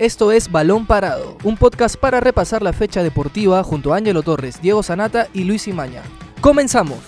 Esto es Balón Parado, un podcast para repasar la fecha deportiva junto a Ángelo Torres, Diego Sanata y Luis Imaña. ¡Comenzamos!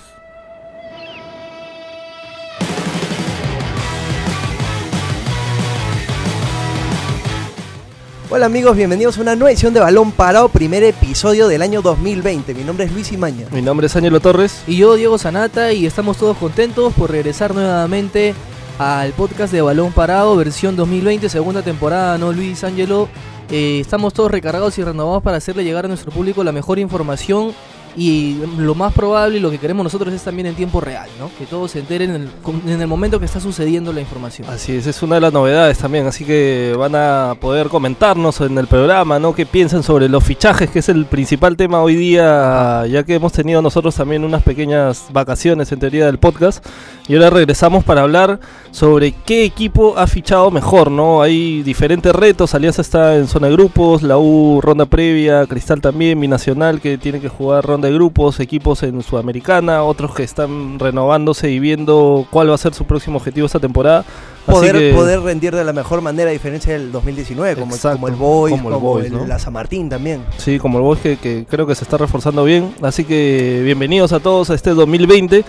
Hola amigos, bienvenidos a una nueva edición de Balón Parado, primer episodio del año 2020. Mi nombre es Luis Imaña. Mi nombre es Ángelo Torres. Y yo, Diego Sanata, y estamos todos contentos por regresar nuevamente al podcast de Balón Parado, versión 2020, segunda temporada, ¿no, Luis Ángelo? Eh, estamos todos recargados y renovados para hacerle llegar a nuestro público la mejor información y lo más probable y lo que queremos nosotros es también en tiempo real, ¿no? Que todos se enteren en el, en el, momento que está sucediendo la información. Así es, es una de las novedades también, así que van a poder comentarnos en el programa, ¿no? ¿Qué piensan sobre los fichajes, que es el principal tema hoy día, ya que hemos tenido nosotros también unas pequeñas vacaciones en teoría del podcast y ahora regresamos para hablar sobre qué equipo ha fichado mejor, ¿no? Hay diferentes retos, Alianza está en zona de grupos, la U ronda previa, Cristal también, Binacional que tiene que jugar ronda de grupos, equipos en Sudamericana, otros que están renovándose y viendo cuál va a ser su próximo objetivo esta temporada. Poder, que... poder rendir de la mejor manera a diferencia del 2019, como, Exacto, como el Boys, como, el, como Boys, el ¿no? la San Martín también. Sí, como el Boys que, que creo que se está reforzando bien. Así que bienvenidos a todos a este 2020.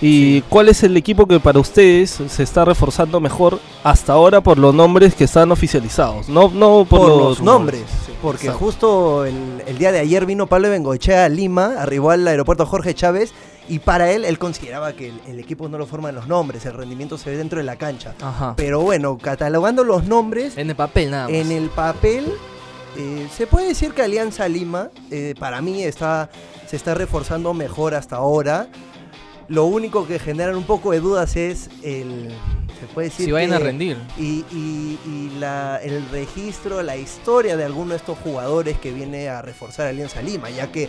¿Y sí. cuál es el equipo que para ustedes se está reforzando mejor hasta ahora por los nombres que están oficializados? No, no por, por los, los, nombres. Sí, porque exacto. justo el, el, día de ayer vino Pablo Bengoechea a Lima, arribó al aeropuerto Jorge Chávez y para él, él consideraba que el, el, equipo no lo forman los nombres, el rendimiento se ve dentro de la cancha. Ajá. Pero bueno, catalogando los nombres... En el papel nada más. En el papel... Eh, se puede decir que Alianza Lima, eh, para mí, está, se está reforzando mejor hasta ahora. Lo único que generan un poco de dudas es el. Se puede decir. Si vayan a rendir. Y, y, y la, el registro, la historia de alguno de estos jugadores que viene a reforzar Alianza Lima, ya que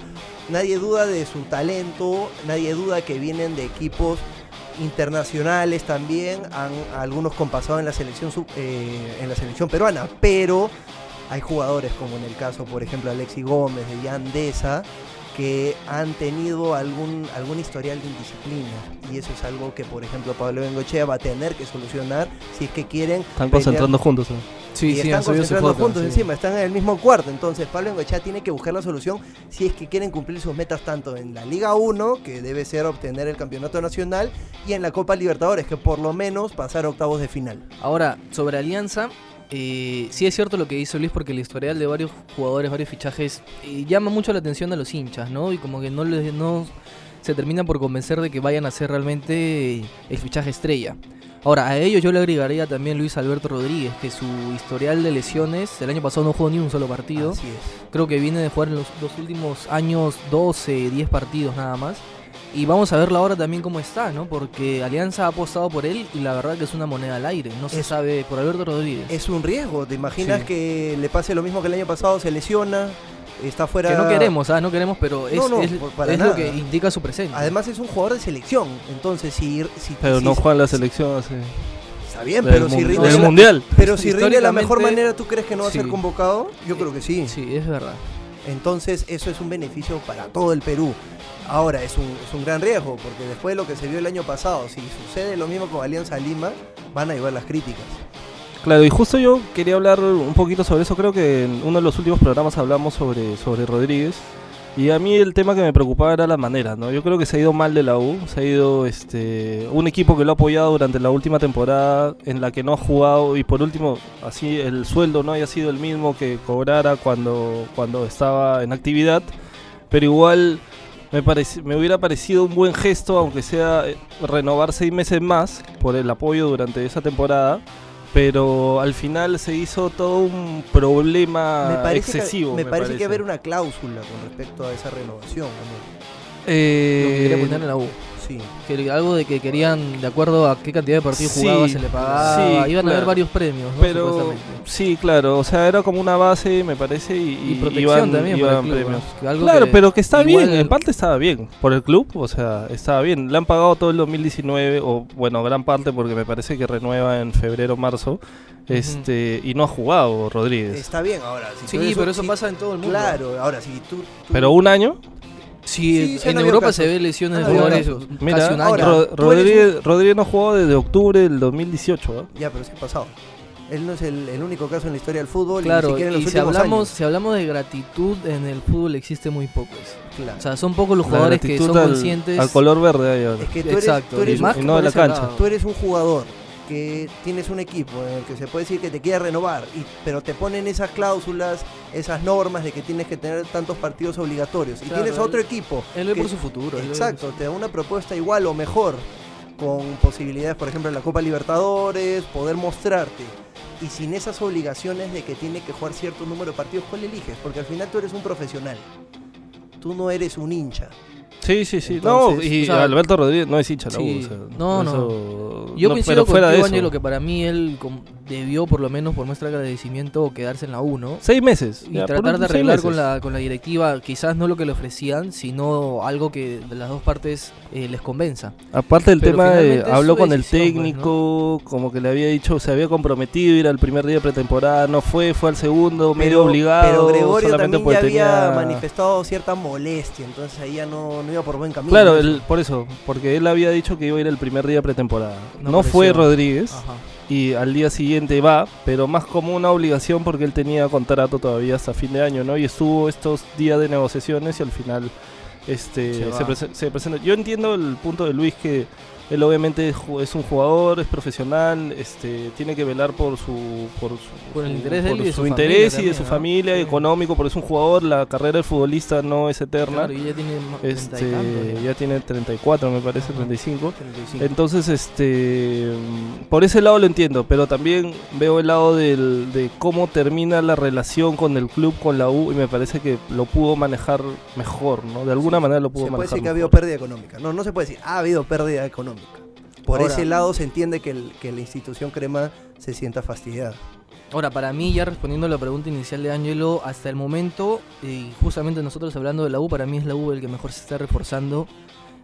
nadie duda de su talento, nadie duda que vienen de equipos internacionales también, han algunos con pasado en la selección sub, eh, en la selección peruana, pero hay jugadores como en el caso, por ejemplo, Alexi Gómez, de Yandesa, que han tenido algún, algún historial de indisciplina. Y eso es algo que, por ejemplo, Pablo Bengochea va a tener que solucionar si es que quieren. Están concentrando juntos. ¿no? Sí, y sí, están concentrando foto, juntos sí. encima, están en el mismo cuarto. Entonces, Pablo Bengochea tiene que buscar la solución si es que quieren cumplir sus metas tanto en la Liga 1, que debe ser obtener el campeonato nacional, y en la Copa Libertadores, que por lo menos pasar a octavos de final. Ahora, sobre Alianza, eh, sí es cierto lo que hizo Luis porque el historial de varios jugadores, varios fichajes eh, llama mucho la atención a los hinchas, ¿no? Y como que no les no se terminan por convencer de que vayan a ser realmente el fichaje estrella. Ahora, a ellos yo le agregaría también Luis Alberto Rodríguez, que su historial de lesiones, el año pasado no jugó ni un solo partido. Así es. Creo que viene de jugar en los, los últimos años 12, 10 partidos nada más. Y vamos a verlo ahora también cómo está, ¿no? Porque Alianza ha apostado por él y la verdad que es una moneda al aire. No se Es- sabe por Alberto Rodríguez. Es un riesgo. ¿Te imaginas Sí. que le pase lo mismo que el año pasado? Se lesiona, está fuera. Que no queremos, ¿ah? No queremos, pero es, No, no, es- por- para es nada. lo que indica su presencia. Además es un jugador de selección. Entonces, si. si Pero si- no juega en la selección hace... Está bien, del pero si rinde. del la- mundial. Pero si rinde de la mejor manera, ¿tú crees que no va a ser convocado? Yo creo que sí. Sí, es verdad. Entonces, eso es un beneficio para todo el Perú. Ahora, es un, gran riesgo, porque después de lo que se vio el año pasado, si sucede lo mismo con Alianza Lima, van a llevar las críticas. Claro, y justo yo quería hablar un poquito sobre eso. Creo que en uno de los últimos programas hablamos sobre Rodríguez. Y a mí el tema que me preocupaba era la manera, ¿no? Yo creo que se ha ido mal de la U. Se ha ido este, un equipo que lo ha apoyado durante la última temporada, en la que no ha jugado. Y por último, así el sueldo no haya sido el mismo que cobrara cuando, cuando estaba en actividad. Pero igual me, me hubiera parecido un buen gesto, aunque sea eh, renovar seis meses más por el apoyo durante esa temporada. Pero al final se hizo todo un problema me excesivo. que, me, parece, que haber una cláusula con respecto a esa renovación. ¿no? Eh, Lo que quería en la U. Sí. Que algo de que querían, de acuerdo a qué cantidad de partidos Sí, jugaba, se le pagaba. sí, Iban a haber varios premios, ¿no? Pero Supuestamente. sí, claro, o sea, era como una base, me parece, y, Y protección iban- también para el iban club, premios. ¿no? Algo Claro, que pero que está bien, en parte estaba bien por el club, o sea, estaba bien. Le han pagado todo el 2019, o bueno, gran parte porque me parece que renueva en febrero, marzo, este y no ha jugado Rodríguez. Está bien ahora. Si Sí, pero eso si- pasa en todo el mundo. Claro, ahora si tú. tú- Pero un año, Sí, en Europa se ve lesiones de jugadores mira, casi un año. ahora- Rodríguez, Rodríguez no ha jugado desde octubre del 2018, ¿ah? Ya, pero sí ha pasado. Él no es el, el único caso en la historia del fútbol. y ni Claro, siquiera en los y si últimos hablamos, años. si hablamos de gratitud en el fútbol existe muy poco eso. Claro. O sea, son pocos los jugadores que son al- conscientes. Al color verde ahí ahora. es que tú eres, Exacto, tú eres y más y que no de la cancha. lado. tú eres un jugador que tienes un equipo en el que se puede decir que te quiere renovar, y, pero te ponen esas cláusulas, esas normas de que tienes que tener tantos partidos obligatorios. Y Claro, tienes otro él- equipo. Él ve que- por su futuro. Exacto, te da una propuesta igual o mejor, con posibilidades, por ejemplo, en la Copa Libertadores, poder mostrarte. Y sin esas obligaciones de que tiene que jugar cierto número de partidos, ¿cuál eliges? Porque al final tú eres un profesional. Tú no eres un hincha. Sí, sí, sí. Entonces, no, y o sea, Alberto Rodríguez no es hincha de la sí, U. o sea, no, no. eso- Yo no, coincido pero fuera de. Ángelo, que para mí él debió, por lo menos por muestra de agradecimiento, quedarse en la U, ¿no? Seis meses. Y ya, tratar de arreglar con la, con la directiva, quizás no lo que le ofrecían, sino algo que de las dos partes eh, les convenza. Aparte del Pero tema de, habló con el pues, técnico, como que le había dicho, se había comprometido a ir al primer día de pretemporada, no fue, fue al segundo, medio obligado. pero Gregorio también había manifestado cierta molestia, entonces ahí ya no, no iba por buen camino. Claro, por eso, porque él había dicho que iba a ir el primer día de pretemporada. No No, fue. Rodríguez Ajá. y al día siguiente va, pero más como una obligación porque él tenía contrato todavía hasta fin de año, ¿no? Y estuvo estos días de negociaciones y al final este Se se, prese- se presenta. Yo entiendo el punto de Luis que él obviamente es un jugador, es profesional, este tiene que velar por su por su, Por el su- interés por y de su interés familia y de su ¿no? familia, Sí. económico, porque es un jugador, la carrera del futbolista no es eterna. Claro, y ya tiene ma- 30 y Este, tantos, ya tiene 34, me parece, Ajá. 35. 35. Entonces, este, por ese lado lo entiendo, pero también veo el lado del, de cómo termina la relación con el club, con la U, y me parece que lo pudo manejar mejor, ¿no? De alguna manera lo pudo se puede manejar decir que ha mejor. habido pérdida económica. No, no se puede decir, ha habido pérdida económica. Por Ahora- ese lado se entiende que, el- que la institución crema se sienta fastidiada. Ahora, para mí, ya respondiendo a la pregunta inicial de Angelo, hasta el momento, y justamente nosotros hablando de la U, para mí es la U el que mejor se está reforzando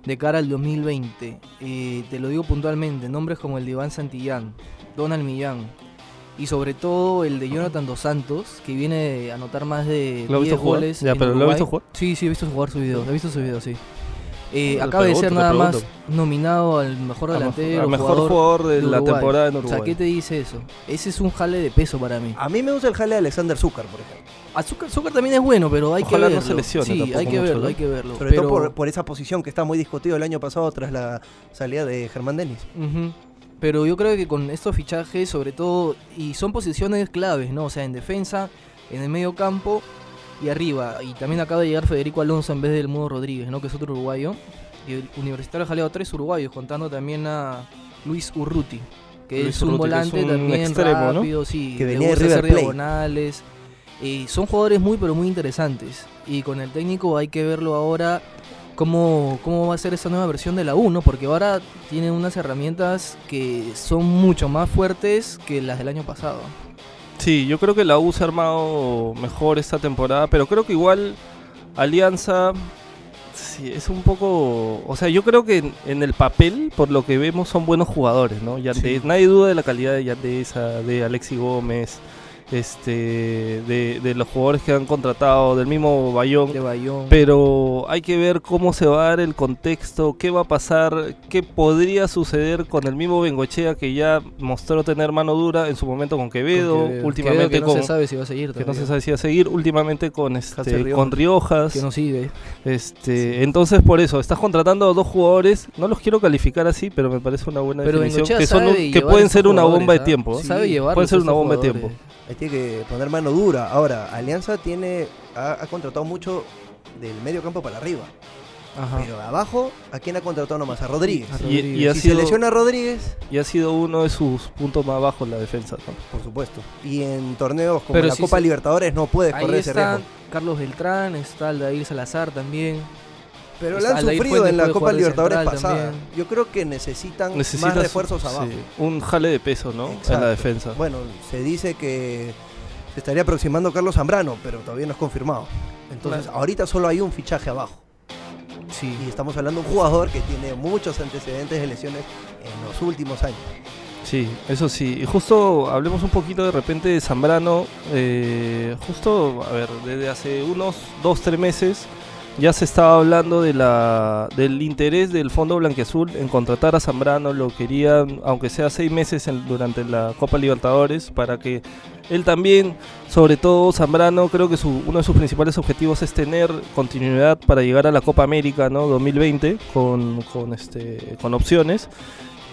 de cara al 2020. Eh, te lo digo puntualmente, nombres como el de Iván Santillán, Donald Millán, y sobre todo el de Jonathan Dos Santos, que viene a anotar más de ¿Lo has 10 visto jugar? goles. Ya, en pero ¿lo has visto jugar? Sí, sí, he visto jugar su video, he visto su video, sí. Eh, acaba de ser nada más nominado al mejor A delantero, mejor, a mejor jugador, de, la temporada en O Uruguay. sea, ¿qué te dice eso? Ese es un jale de peso para mí. A mí me gusta el jale de Alexander Zucker, por ejemplo. Azúcar, Azúcar también es bueno, pero hay Ojalá que no verlo. se lesione sí, hay que mucho, verlo, ¿no? hay que verlo. Sobre pero- todo por, por esa posición que está muy discutido el año pasado tras la salida de Germán Denis. Pero yo creo que con estos fichajes, sobre todo, y son posiciones claves, ¿no? O sea, en defensa, en el medio campo y arriba. Y también acaba de llegar Federico Alonso en vez del Mudo Rodríguez, ¿no? Que es otro uruguayo. Y el Universitario ha jaleado tres uruguayos, contando también a Luis Urruti, que Luis es un Urruti, que es volante un también extremo, ¿no? rápido, sí, Que venía de River hacer diagonales. Eh, son jugadores muy, pero muy interesantes. Y con el técnico hay que verlo ahora cómo, cómo va a ser esa nueva versión de la U, ¿no? Porque ahora tiene unas herramientas que son mucho más fuertes que las del año pasado. Sí, yo creo que la U se ha armado mejor esta temporada, pero creo que igual Alianza sí, es un poco... O sea, yo creo que en, en el papel, por lo que vemos, son buenos jugadores, ¿no? Yandez- Sí. Nadie duda de la calidad de Yandesa, de Alexi Gómez, este, de, de los jugadores que han contratado, del mismo Bayón. De Bayón. Pero hay que ver cómo se va a dar el contexto, qué va a pasar, qué podría suceder con el mismo Bengochea que ya mostró tener mano dura en su momento con Quevedo, Con Quevedo. últimamente Quevedo que con no se sabe si va a seguir que no todavía. se sabe si va a seguir, últimamente con este con Riojas. Que no sigue. Este, entonces por eso estás contratando a dos jugadores, no los quiero calificar así, pero me parece una buena Pero definición que son que pueden ser una bomba de ¿ah? tiempo. Sabe pueden ser una bomba de jugadores. Tiene que poner mano dura. Ahora, Alianza tiene ha, ha contratado mucho del medio campo para arriba. Ajá. Pero abajo, ¿a quién ha contratado nomás? A Rodríguez. A Y- Rodríguez. y ha si sido- se lesiona a Rodríguez, Y ha sido uno de sus puntos más bajos la defensa. ¿no? por supuesto. Y en torneos como Pero la si Copa se- Libertadores no puedes Ahí correr ese riesgo. Carlos Beltrán, está el David Salazar también. Pero la han Aldair sufrido en la Copa Libertadores pasada. también. Yo creo que necesitan Necesitas más refuerzos sí, abajo. un jale de peso, ¿no? En la defensa. Bueno, se dice que se estaría aproximando Carlos Zambrano, pero todavía no es confirmado. Entonces, Claro. ahorita solo hay un fichaje abajo. Sí. Y estamos hablando de un jugador que tiene muchos antecedentes de lesiones en los últimos años. Sí, eso sí. Y justo hablemos un poquito de repente de Zambrano. eh, justo, a ver, desde hace unos dos, tres meses ya se estaba hablando de del interés del Fondo Blanqueazul en contratar a Zambrano, lo querían, aunque sea seis meses durante la Copa Libertadores, para que él también, sobre todo Zambrano, creo que su, uno de sus principales objetivos es tener continuidad para llegar a la Copa América ¿no? 2020 con, con, este, con opciones,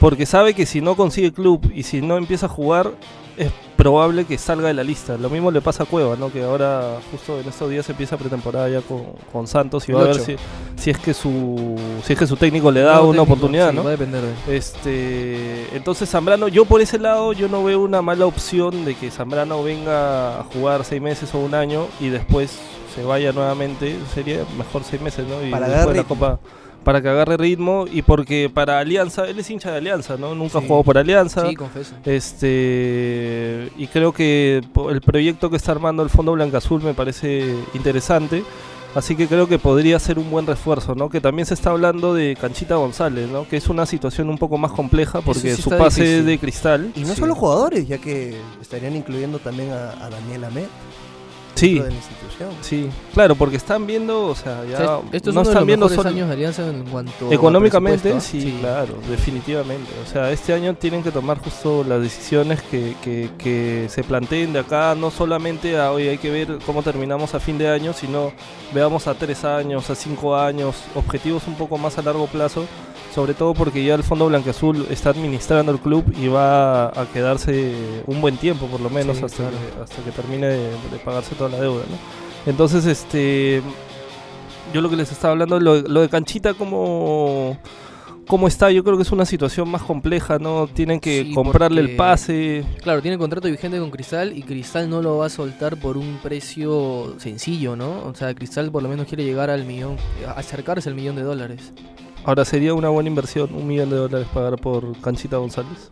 porque sabe que si no consigue club y si no empieza a jugar, es probable que salga de la lista. Lo mismo le pasa a Cueva, ¿no? que ahora justo en estos días empieza pretemporada ya con, con Santos y va a ver si, si es que su si es que su técnico le da una técnico, oportunidad, sí, ¿no? Va a depender de. Este, entonces Zambrano, yo por ese lado yo no veo una mala opción de que Zambrano venga a jugar seis meses o un año y después se vaya nuevamente. Sería mejor seis meses, ¿no? Y Para después la. Copa para que agarre ritmo y porque para Alianza, él es hincha de Alianza, ¿no? Nunca Sí. jugó por Alianza. Sí, confeso. Este y creo que el proyecto que está armando el Fondo Blancazul me parece interesante. Así que creo que podría ser un buen refuerzo, ¿no? Que también se está hablando de Canchita González, ¿no? Que es una situación un poco más compleja porque sí su pase difícil. de cristal. Y no Sí. solo jugadores, ya que estarían incluyendo también a, a Daniel Amet Sí, sí, claro, porque están viendo, o sea, ya O sea, esto es no están viendo solo- años de Alianza en cuanto Económicamente, sí, claro, definitivamente. O sea, este año tienen que tomar justo las decisiones que, que, que se planteen de acá, no solamente a hoy hay que ver cómo terminamos a fin de año, sino veamos a tres años, a cinco años, objetivos un poco más a largo plazo, sobre todo porque ya el Fondo Blanqueazul está administrando el club y va a quedarse un buen tiempo, por lo menos, Sí, hasta, claro. que, hasta que termine de, de pagarse toda la deuda, ¿no? Entonces, este yo lo que les estaba hablando, lo, lo de Canchita como, como está, yo creo que es una situación más compleja, ¿no? Tienen que Sí, comprarle el pase. Claro, tiene contrato vigente con Cristal y Cristal no lo va a soltar por un precio sencillo, ¿no? O sea, Cristal por lo menos quiere llegar al millón, acercarse al millón de dólares. Ahora sería una buena inversión, un millón de dólares pagar por Canchita González.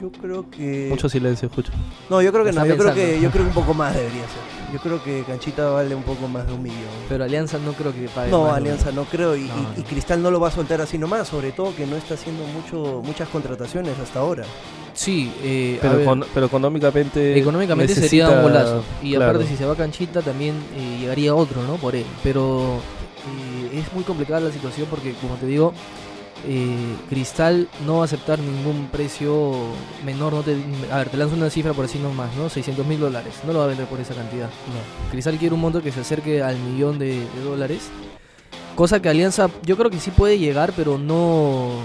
Yo creo que. Mucho silencio, escucho. No, yo creo que Está no. Yo creo que, yo creo que un poco más debería ser. Yo creo que Canchita vale un poco más de un millón. Pero Alianza no creo que pague No, más Alianza no creo y, No, y- no. y Cristal no lo va a soltar así nomás, sobre todo que no está haciendo mucho muchas contrataciones hasta ahora. Sí, eh, Pero, ver, econ- pero económicamente. económicamente necesita- sería un golazo. Y claro. aparte si se va Canchita también eh, llegaría otro, ¿no? Por él. Pero eh, es muy complicada la situación porque, como te digo, eh, Cristal no va a aceptar ningún precio menor. No te, a ver, te lanzo una cifra por así nomás, ¿no? 600 mil dólares. No lo va a vender por esa cantidad. No. Cristal quiere un monto que se acerque al millón de, de dólares. Cosa que Alianza, yo creo que sí puede llegar, pero no,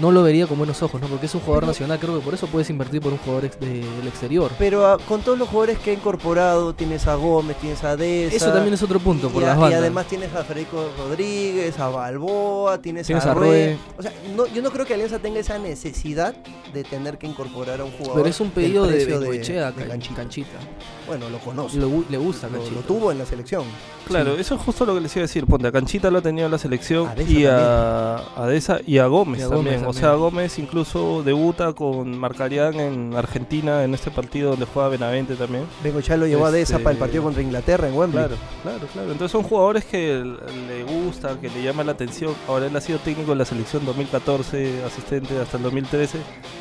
no lo vería con buenos ojos, ¿no? Porque es un jugador nacional, creo que por eso puedes invertir por un jugador ex- de- del exterior. Pero ah, con todos los jugadores que ha incorporado, tienes a Gómez, tienes a Deza. Eso también es otro punto, por y, a- las y bandas. además tienes a Federico Rodríguez, a Balboa, tienes, Tienes a, a Rue. O sea, no, yo no creo que Alianza tenga esa necesidad de tener que incorporar a un jugador. pero es un pedido de de Can- Canchita. Canchita. Bueno, lo conoce. Lo le gusta Lo, Canchita. lo tuvo en la selección. Claro, Sí. eso es justo lo que les iba a decir. Ponte, a Canchita lo ha tenido en la selección A y a, a Deza y a Gómez, Y a Gómez también. O sea, Gómez incluso debuta con Marcarián en Argentina en este partido donde juega Benavente también. Bengoechea lo llevó a Deza Este- para el partido contra Inglaterra en Wembley. Claro, claro, claro. Entonces son jugadores que le gusta, que le llama la atención. Ahora él ha sido técnico de la selección 2014, asistente hasta el 2013.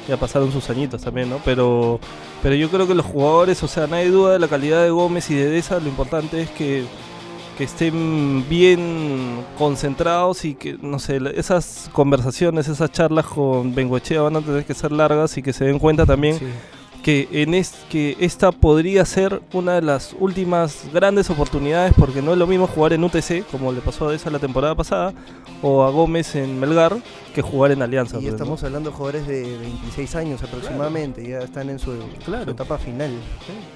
Ya pasaron sus añitos también, ¿no? Pero, pero yo creo que los jugadores, o sea, nadie duda de la calidad de Gómez y de Deza. Lo importante es que, que estén bien concentrados y que, no sé, esas conversaciones, esas charlas con Bengoechea van a tener que ser largas y que se den cuenta también Sí. Que en es, que esta podría ser una de las últimas grandes oportunidades porque no es lo mismo jugar en UTC como le pasó a esa la temporada pasada o a Gómez en Melgar que jugar en Alianza. Y pues, ¿no? estamos hablando de jugadores de 26 años aproximadamente, ya están en su, Claro. su etapa final.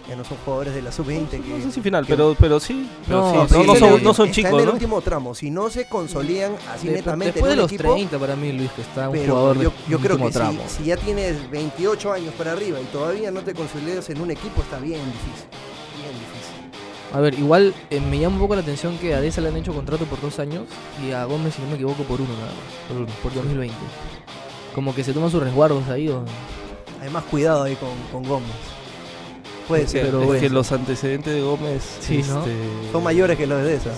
Ya no son jugadores de la sub-20 que... No sé si final, que- pero, pero sí. pero No, sí, sí, no, no sí, son, sí. no son está chicos, en el ¿no? último tramo. Si no se consolidan así De- netamente después en de los equipo, 30 para mí, Luis, que está un pero jugador yo, de yo creo último que si, tramo. si ya tienes 28 años para arriba y todavía no te consolidas en un equipo, está bien difícil. Bien difícil. A ver, igual eh, me llama un poco la atención que a Deza le han hecho contrato por dos años y a Gómez, si no me equivoco, por uno nada más. Por uno. Por 2020. Como que se toman sus resguardos ahí. O... Además, cuidado ahí con, con Gómez. Puede Es ser. que- pero es bueno. que los antecedentes de Gómez Sí, ¿no? este, Son mayores que los de esa.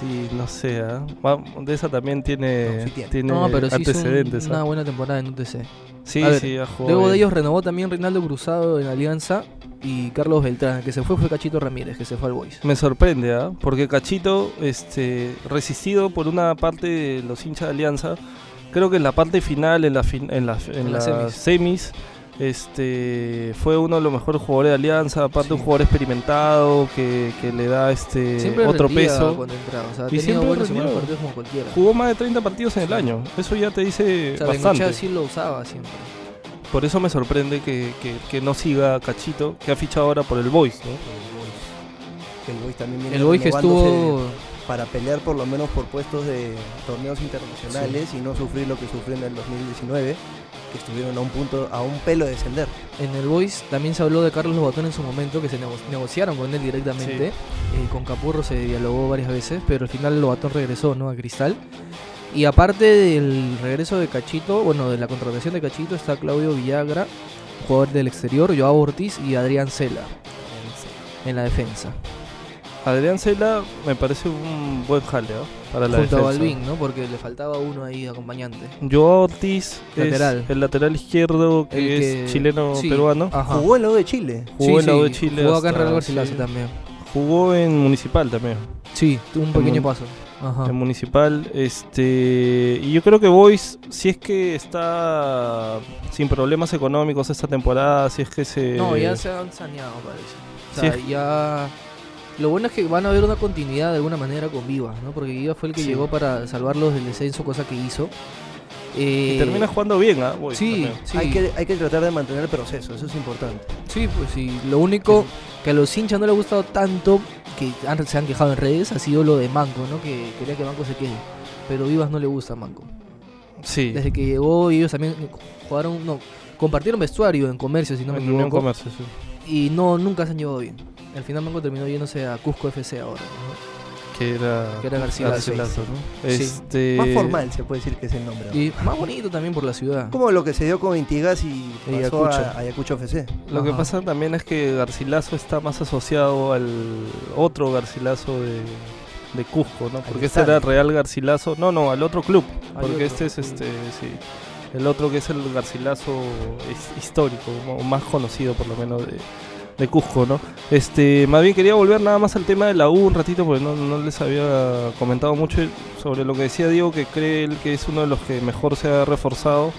Sí, no sé, ¿ah? Va- de esa también tiene, No, sí tiene. tiene No, pero sí hizo un- antecedentes. una ¿ah? buena temporada en UTC. Sí, A ver, sí, jugado Luego de ellos renovó también Reinaldo Cruzado en Alianza y Carlos Beltrán. El que se fue fue Cachito Ramírez, que se fue al Boys. Me sorprende, ¿ah? Porque Cachito, este, resistido por una parte de los hinchas de Alianza, creo que en la parte final, en, la fin- en, las- en En las las semis, este, fue uno de los mejores jugadores de Alianza, aparte Sí. un jugador experimentado que, que le da este Siempre otro peso. cuando entraba. O sea, Y siempre buenos partidos como cualquiera. Jugó más de 30 partidos en el año, eso ya te dice O sea, bastante. Bengochea sí lo usaba siempre. Por eso me sorprende que, que- que no siga Cachito, que ha fichado ahora por el Boys, ¿no? Que el Boys también viene El Boys que estuvo... para pelear por lo menos por puestos de torneos internacionales y no sufrir lo que sufrió en el 2019, que estuvieron a un punto, a un pelo de descender. En el Boys también se habló de Carlos Lobatón en su momento, que se nego- negociaron con él directamente. Eh, con Capurro se dialogó varias veces, pero al final Lobatón regresó ¿no? a Cristal. Y aparte del regreso de Cachito, bueno, de la contratación de Cachito, está Claudio Villagra, jugador del exterior, Joao Ortiz y Adrián Cela en la defensa. Adrián Cela me parece un buen jale ¿ah? para la junto a defensa. Balvin, ¿no? Porque le faltaba uno ahí acompañante. Joao Ortiz Lateral. es el lateral izquierdo que es sí, chileno-peruano. Ajá. Jugó en la U de Chile. Jugó en la Sí, U de sí, Chile. Jugó acá en Real Garcilaso sí. también. Jugó en Municipal también. Sí, tuvo un pequeño paso. Ajá. En Municipal. Este, y yo creo que Boys, si es que está sin problemas económicos esta temporada, si es que se... No, ya se han saneado, parece. O Sí, sea, ya. Lo bueno es que van a haber una continuidad de alguna manera con Vivas, ¿no? Porque Vivas fue el que Sí. llegó para salvarlos del descenso, cosa que hizo. Y Eh, termina jugando bien, ¿ah? Sí, sí. Hay, que, hay que tratar de mantener el proceso, eso es importante. Sí, pues sí. Lo único que a los hinchas no les ha gustado tanto, que han- se han quejado en redes, ha sido lo de Manco, ¿no? Que quería que Manco se quede. Pero Vivas no le gusta a Manco. Sí. Desde que llegó, ellos también jugaron, no, compartieron vestuario en comercio, si no me en Unión equivoco. Comercio, sí. Y no, nunca se han llevado bien. Al final Manco terminó yéndose a Cusco FC ahora. ¿no? Que era, Que era Garcilaso. Garcilaso, ¿no? Sí. Este... Más formal se puede decir que es el nombre. ¿no? Y más bonito también por la ciudad. Como lo que se dio con Intigas y Y pasó Ayacucho. a Ayacucho FC. Lo que pasa también es que Garcilaso está más asociado al otro Garcilaso de, de Cusco, ¿no? Porque este era Real Garcilaso. No, no, al otro club. Porque otro, este es sí. este, sí. El otro que es el Garcilaso his- histórico, más conocido por lo menos de, de Cusco, ¿no? Este, más bien quería volver nada más al tema de la U un ratito porque no, no les había comentado mucho sobre lo que decía Diego que cree él que es uno de los que mejor se ha reforzado.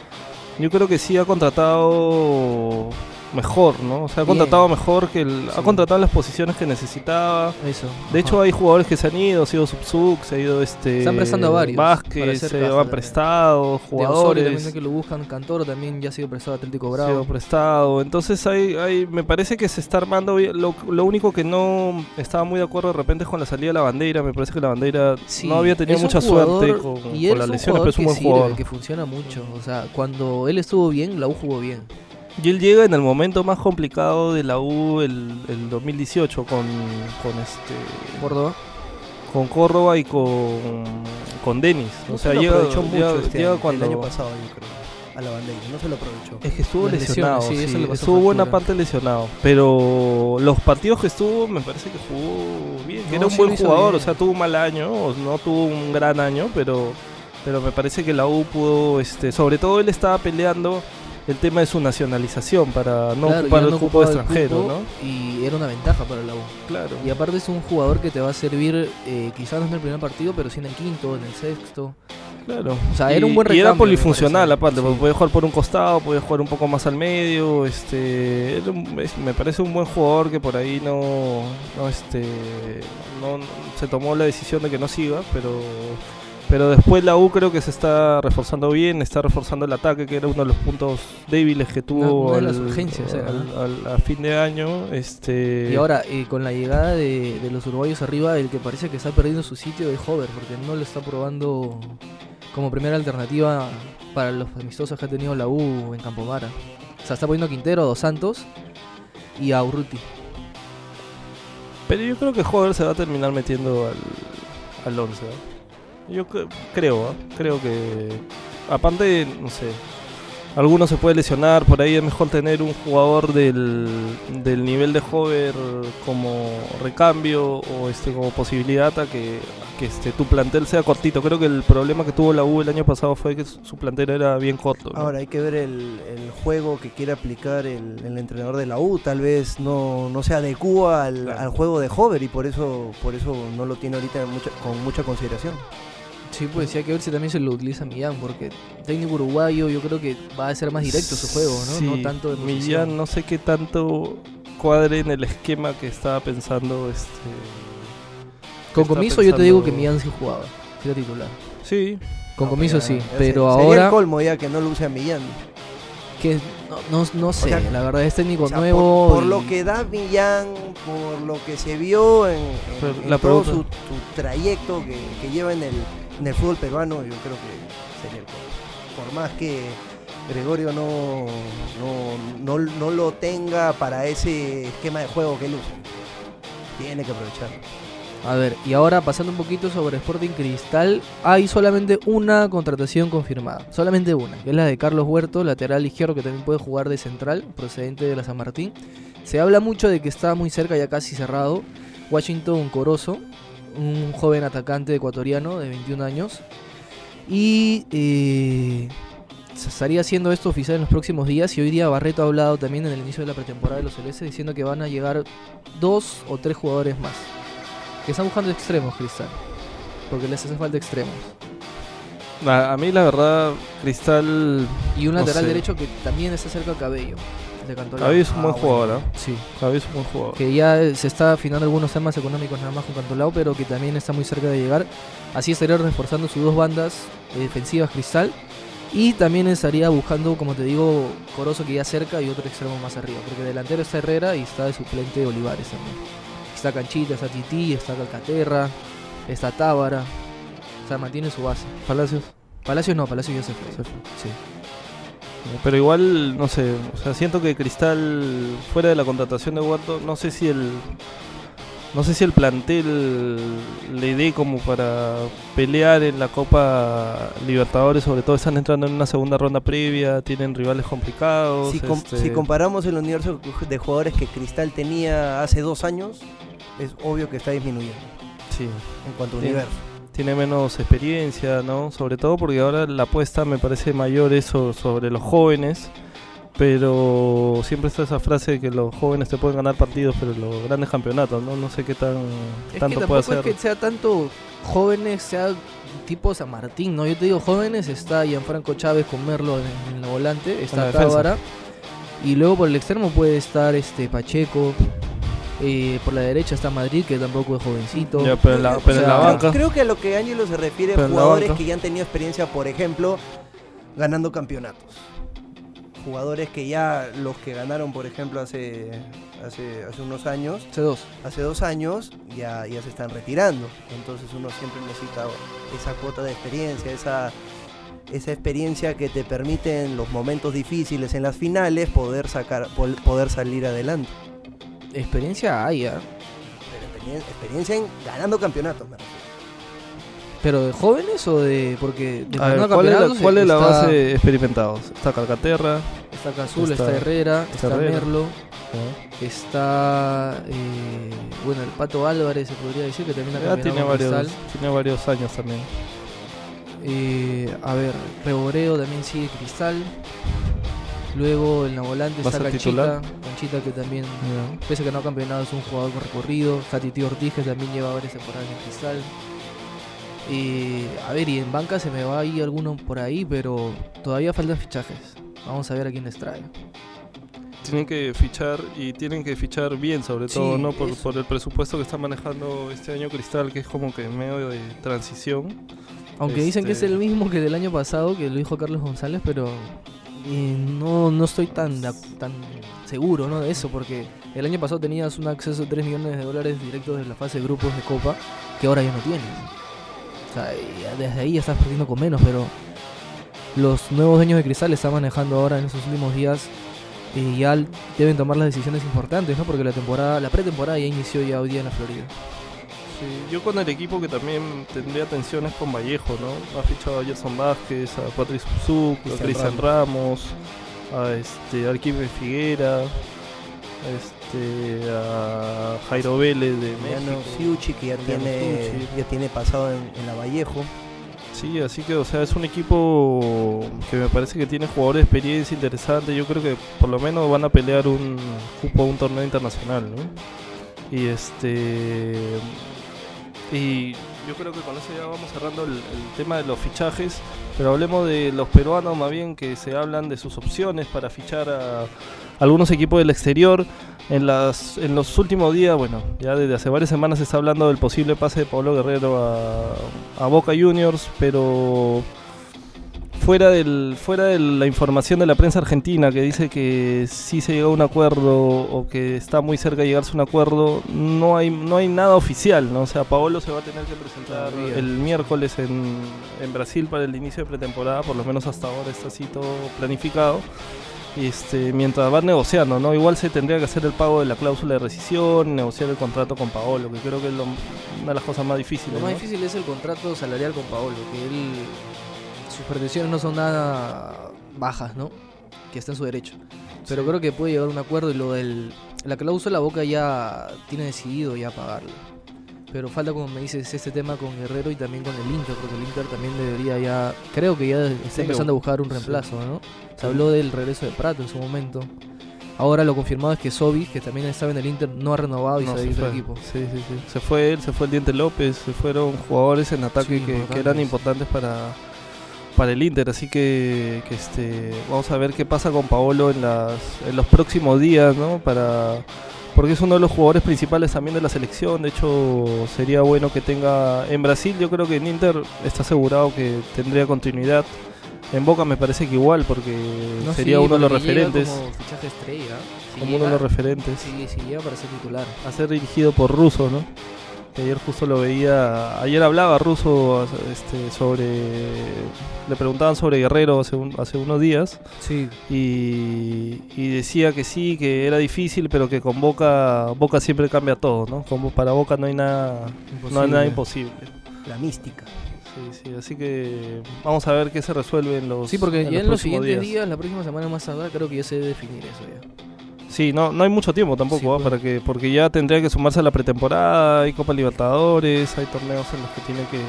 Yo creo que sí ha contratado mejor, ¿no? O sea, ha Bien. contratado mejor que el, ha Sí. contratado las posiciones que necesitaba. Eso. De hecho, hay jugadores que se han ido, se ha ido Subsuk, se ha ido este. Están prestando a varios Vázquez, se han también. prestado, jugadores. también que lo buscan. Cantoro también ya ha sido prestado Atlético se ha ido Bravo. prestado. Entonces, hay, hay, me parece que se está armando bien. Lo, lo único que no estaba muy de acuerdo de repente es con la salida de la bandera. Me parece que la bandera Sí, no había tenido es mucha suerte con, con las lesiones, pero es un buen sirve, jugador. que funciona mucho. O sea, cuando él estuvo bien, la U jugó bien. Y él llega en el momento más complicado de la U el, el 2018 con, con este Córdoba. con Córdoba y con, con Denis. No o sea, se llega, aprovechó mucho llega- este llega año, cuando el año pasado, yo creo. A la bandera, no se lo aprovechó. es que estuvo Las lesionado, sí, sí, estuvo buena parte lesionado, pero los partidos que estuvo me parece que jugó bien, que No, era un sí buen jugador, bien. o sea, tuvo un mal año, no tuvo un gran año, pero pero me parece que la U pudo este, sobre todo él estaba peleando el tema de su nacionalización para no Claro, ocupar el cupo el extranjero, cupo ¿no? Y era una ventaja para la U. Claro. Y aparte es un jugador que te va a servir, eh, quizás no en el primer partido, pero sí en el quinto, en el sexto. Claro. O sea, y, era un buen y era recambio, polifuncional aparte, Sí. porque podía jugar por un costado, podía jugar un poco más al medio, este, era un- es- me parece un buen jugador que por ahí no, no, este, no, no- se tomó la decisión de que no siga, pero, pero después la U creo que se está reforzando bien, está reforzando el ataque, que era uno de los puntos débiles que tuvo las al- urgencias era, al- ¿no? al- a fin de año, este, Y ahora, eh, con la llegada de, de los uruguayos arriba, el que parece que está perdiendo su sitio es Hover, porque no lo está probando como primera alternativa para los amistosos que ha tenido la U en Campomara. O sea, está poniendo a Quintero, a Dos Santos y a Urruti. Pero yo creo que Hover se va a terminar metiendo al, al 11. ¿eh? Yo cre- creo, ¿eh? creo que. Aparte, no sé. alguno se puede lesionar, por ahí es mejor tener un jugador del, del nivel de Hover como recambio o este como posibilidad a que, a que este, tu plantel sea cortito. Creo que el problema que tuvo la U el año pasado fue que su plantel era bien corto. ¿no? Ahora hay que ver el, el juego que quiere aplicar el, el entrenador de la U. Tal vez no, no se adecua al, Claro. al juego de Hover y por eso, por eso no lo tiene ahorita mucha- con mucha consideración. Sí, pues sí hay que ver si también se lo utiliza Millán, porque técnico uruguayo yo creo que va a ser más directo su juego, ¿no? Sí, no tanto de. Millán no sé qué tanto cuadre en el esquema que estaba pensando este Con comiso yo te digo que Millán sí jugaba, era titular. Sí, Con No, comiso sí, ya pero sería ahora el colmo ya que no lo use a Millán. que no, no, no sé, sea, la verdad es técnico O sea, nuevo. por, por y- lo que da Millán, por lo que se vio en, todo pregunta- su, su trayecto que, que lleva en el, en el fútbol peruano, yo creo que sería el colmo. Por más que Gregorio no, no, no, no lo tenga para ese esquema de juego que él usa. Tiene que aprovecharlo. A ver, y ahora pasando un poquito sobre Sporting Cristal, hay solamente una contratación confirmada, solamente una, que es la de Carlos Huerto, lateral izquierdo que también puede jugar de central, procedente de la San Martín. Se habla mucho de que está muy cerca, ya casi cerrado, Washington Corozo, un joven atacante ecuatoriano de 21 años, y eh, se estaría haciendo esto oficial en los próximos días, y hoy día Barreto ha hablado también en el inicio de la pretemporada de los celestes, diciendo que van a llegar dos o tres jugadores más. Que están buscando extremos, Cristal. Porque les hace falta extremos. a, a mí la verdad Cristal Y un No lateral sé. derecho que también está cerca de Cabello. De. Javi es un Ah, buen bueno. jugador, ¿ah? Sí. Javi es un buen jugador. Que ya eh, se está afinando algunos temas económicos nada más con Cantolao, pero que también está muy cerca de llegar. Así estaría reforzando sus dos bandas eh, defensivas Cristal. Y también estaría buscando, como te digo, Corozo que ya cerca y otro extremo más arriba. Porque delantero está Herrera y está de suplente Olivares también. Está Canchita, está Titi, está Calcaterra, está Tábara. O sea, mantiene su base. Palacios. Palacios no, Palacios ya se fue. Se fue. Sí. Pero igual, no sé, o sea, siento que Cristal, fuera de la contratación de Huerto, no sé si el no sé si el plantel le dé como para pelear en la Copa Libertadores, sobre todo están entrando en una segunda ronda previa, tienen rivales complicados. Si, com- este, si comparamos el universo de jugadores que Cristal tenía hace dos años, es obvio que está disminuyendo sí, en cuanto a Sí. universo. Tiene menos experiencia, ¿no? Sobre todo porque ahora la apuesta me parece mayor eso sobre los jóvenes. Pero siempre está esa frase de que los jóvenes te pueden ganar partidos, pero los grandes campeonatos, ¿no? No sé qué tan Es tanto que puede hacer. es que sea tanto jóvenes, sea tipo San Martín, ¿no? Yo te digo jóvenes, está Gianfranco Chávez con Merlo en, en la volante, la está. Tábara. Y luego por el extremo puede estar este Pacheco. Eh, por la derecha está Madrid, que tampoco es jovencito. Ya, pero en la, pero O en sea, la creo, banca. creo que a lo que Ángelo se refiere Pero jugadores que ya han tenido experiencia, por ejemplo, ganando campeonatos. Jugadores que ya los que ganaron, por ejemplo, hace, hace, hace unos años, C2. hace dos años, ya, ya se están retirando. Entonces uno siempre necesita esa cuota de experiencia, esa, esa experiencia que te permite en los momentos difíciles, en las finales, poder sacar, poder salir adelante. Experiencia hay, ¿ah? Pero experien- experiencia en ganando campeonatos, me refiero. Pero de jóvenes o de. Porque de A ver, ¿cuál es la, cuál es la base de experimentados? Está Calcaterra, Está Cazul, está, está- Herrera, está Herrera. Merlo, ¿no? está. eh, bueno, el Pato Álvarez se podría decir que también ha campeonado tiene varios, Cristal. tiene varios años también. Eh, a ver, Reboreo también sigue Cristal. Luego en la volante ¿Va a está Canchita. titular? Canchita que también, pese a que no ha campeonado, es un jugador con recorrido. Titi Ortiz que también lleva varias temporadas en Cristal. Eh, a ver, y en banca se me va ahí alguno por ahí, pero todavía faltan fichajes. Vamos a ver a quién les trae. Tienen que fichar y tienen que fichar bien, sobre Sí, todo, ¿no? Por, por el presupuesto que está manejando este año Cristal, que es como que medio de transición. Aunque dicen que es Este- el mismo que del año pasado, que lo dijo Carlos González, pero eh, no, no estoy tan, tan seguro ¿no? de eso, porque el año pasado tenías un acceso de 3 millones de dólares directos de la fase de grupos de Copa, que ahora ya no tienes. O sea, desde ahí ya estás perdiendo con menos, pero los nuevos dueños de Cristal están manejando ahora en esos últimos días y ya deben tomar las decisiones importantes, ¿no? Porque la temporada, la pretemporada ya inició ya hoy día en la Florida. Sí, yo con el equipo que también tendría tensiones con Vallejo, ¿no? Ha fichado a Gerson Vázquez, a Patrick Zuzuk, a Cristian Ramos, a este Arquímedes Figuera, a este a Jairo Vélez de México. Siuchi, que ya Mariano tiene, Siuchi. ya tiene pasado en, en la Vallejo. Sí, así que, o sea, es un equipo que me parece que tiene jugadores de experiencia interesante. Yo creo que por lo menos van a pelear un cupo a un torneo internacional, ¿no? Y este. Y yo creo que con eso ya vamos cerrando el, tema de los fichajes. Pero hablemos de los peruanos, más bien que se hablan de sus opciones para fichar a algunos equipos del exterior. En, las, en los últimos días, bueno, ya desde hace varias semanas se está hablando del posible pase de Pablo Guerrero a Boca Juniors, pero fuera, del, fuera de la información de la prensa argentina que dice que sí se llegó a un acuerdo o que está muy cerca de llegarse a un acuerdo, no hay, no hay nada oficial, ¿no? O sea, Paolo se va a tener que presentar Todavía. el miércoles en, en Brasil para el inicio de pretemporada, por lo menos hasta ahora está así todo planificado este, mientras van negociando, ¿no? Igual se tendría que hacer el pago de la cláusula de rescisión, negociar el contrato con Paolo, que creo que es lo- una de las cosas más difíciles. Lo más ¿no? difícil es el contrato salarial con Paolo, que él sus pretensiones no son nada bajas, ¿no? Que está en su derecho. Pero creo que puede llegar a un acuerdo y lo del la cláusula Boca ya tiene decidido ya pagarlo. Pero falta como me dices este tema con Guerrero y también con el Inter, porque el Inter también debería ya creo que ya está Sí, empezando a buscar un sí. reemplazo, ¿no? Se habló del regreso de Prato en su momento. Ahora lo confirmado es que Sobi, que también estaba en el Inter, no ha renovado y No, se va a se ir del fue. equipo. Sí, sí, sí. Se fue él, se fue el Diente López, se fueron jugadores en ataque Sí, que, eran importantes para, para el Inter. Así que, que, este, vamos a ver qué pasa con Paolo en, las, en los próximos días, ¿no? Para, porque es uno de los jugadores principales también de la selección. De hecho, sería bueno que tenga. En Brasil, yo creo que en Inter está asegurado que tendría continuidad. En Boca me parece que igual, porque No, sería sí, uno de los referentes. Como fichaje estrella. Si Como uno de los referentes. Sí, sí, llega para ser titular. a ser dirigido por Russo, ¿no? Ayer justo lo veía, ayer hablaba Russo este, sobre, le preguntaban sobre Guerrero hace, un- hace unos días Sí. y, y decía que sí, que era difícil, pero que con Boca, Boca siempre cambia todo, ¿no? Como para Boca no hay nada, no hay nada imposible. La mística. Sí, sí, así que vamos a ver qué se resuelve en los Sí, porque ya en los siguientes días. la próxima semana más tarde, creo que ya se debe definir eso ya. Sí, no, no hay mucho tiempo tampoco, Sí, ¿ah? para que, porque ya tendría que sumarse a la pretemporada, hay Copa Libertadores, hay torneos en los que tiene que...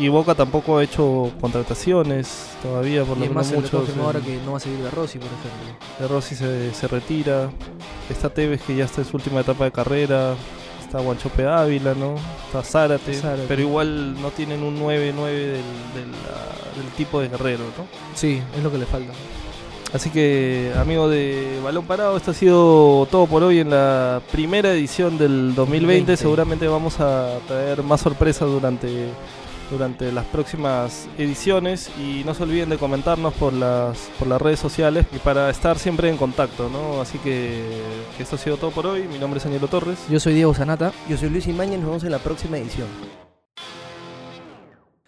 Y Boca tampoco ha hecho contrataciones todavía, por lo menos se muchos. ahora que no va a seguir de Rossi, por ejemplo. De Rossi se, se retira, está Tevez que ya está en su última etapa de carrera, está Guanchope Ávila, ¿no? Está Zárate, Zárate. pero igual no tienen un 9-9 del, del, ah, del tipo de guerrero, ¿no? Sí, es lo que le falta. Así que, amigo de Balón Parado, esto ha sido todo por hoy en la primera edición del 2020. 2020. Seguramente vamos a traer más sorpresas durante, durante las próximas ediciones. Y no se olviden de comentarnos por las, por las redes sociales y para estar siempre en contacto, ¿no? Así que, que esto ha sido todo por hoy. Mi nombre es Angelo Torres. Yo soy Diego Zanata. Yo soy Luis Imañez, nos vemos en la próxima edición.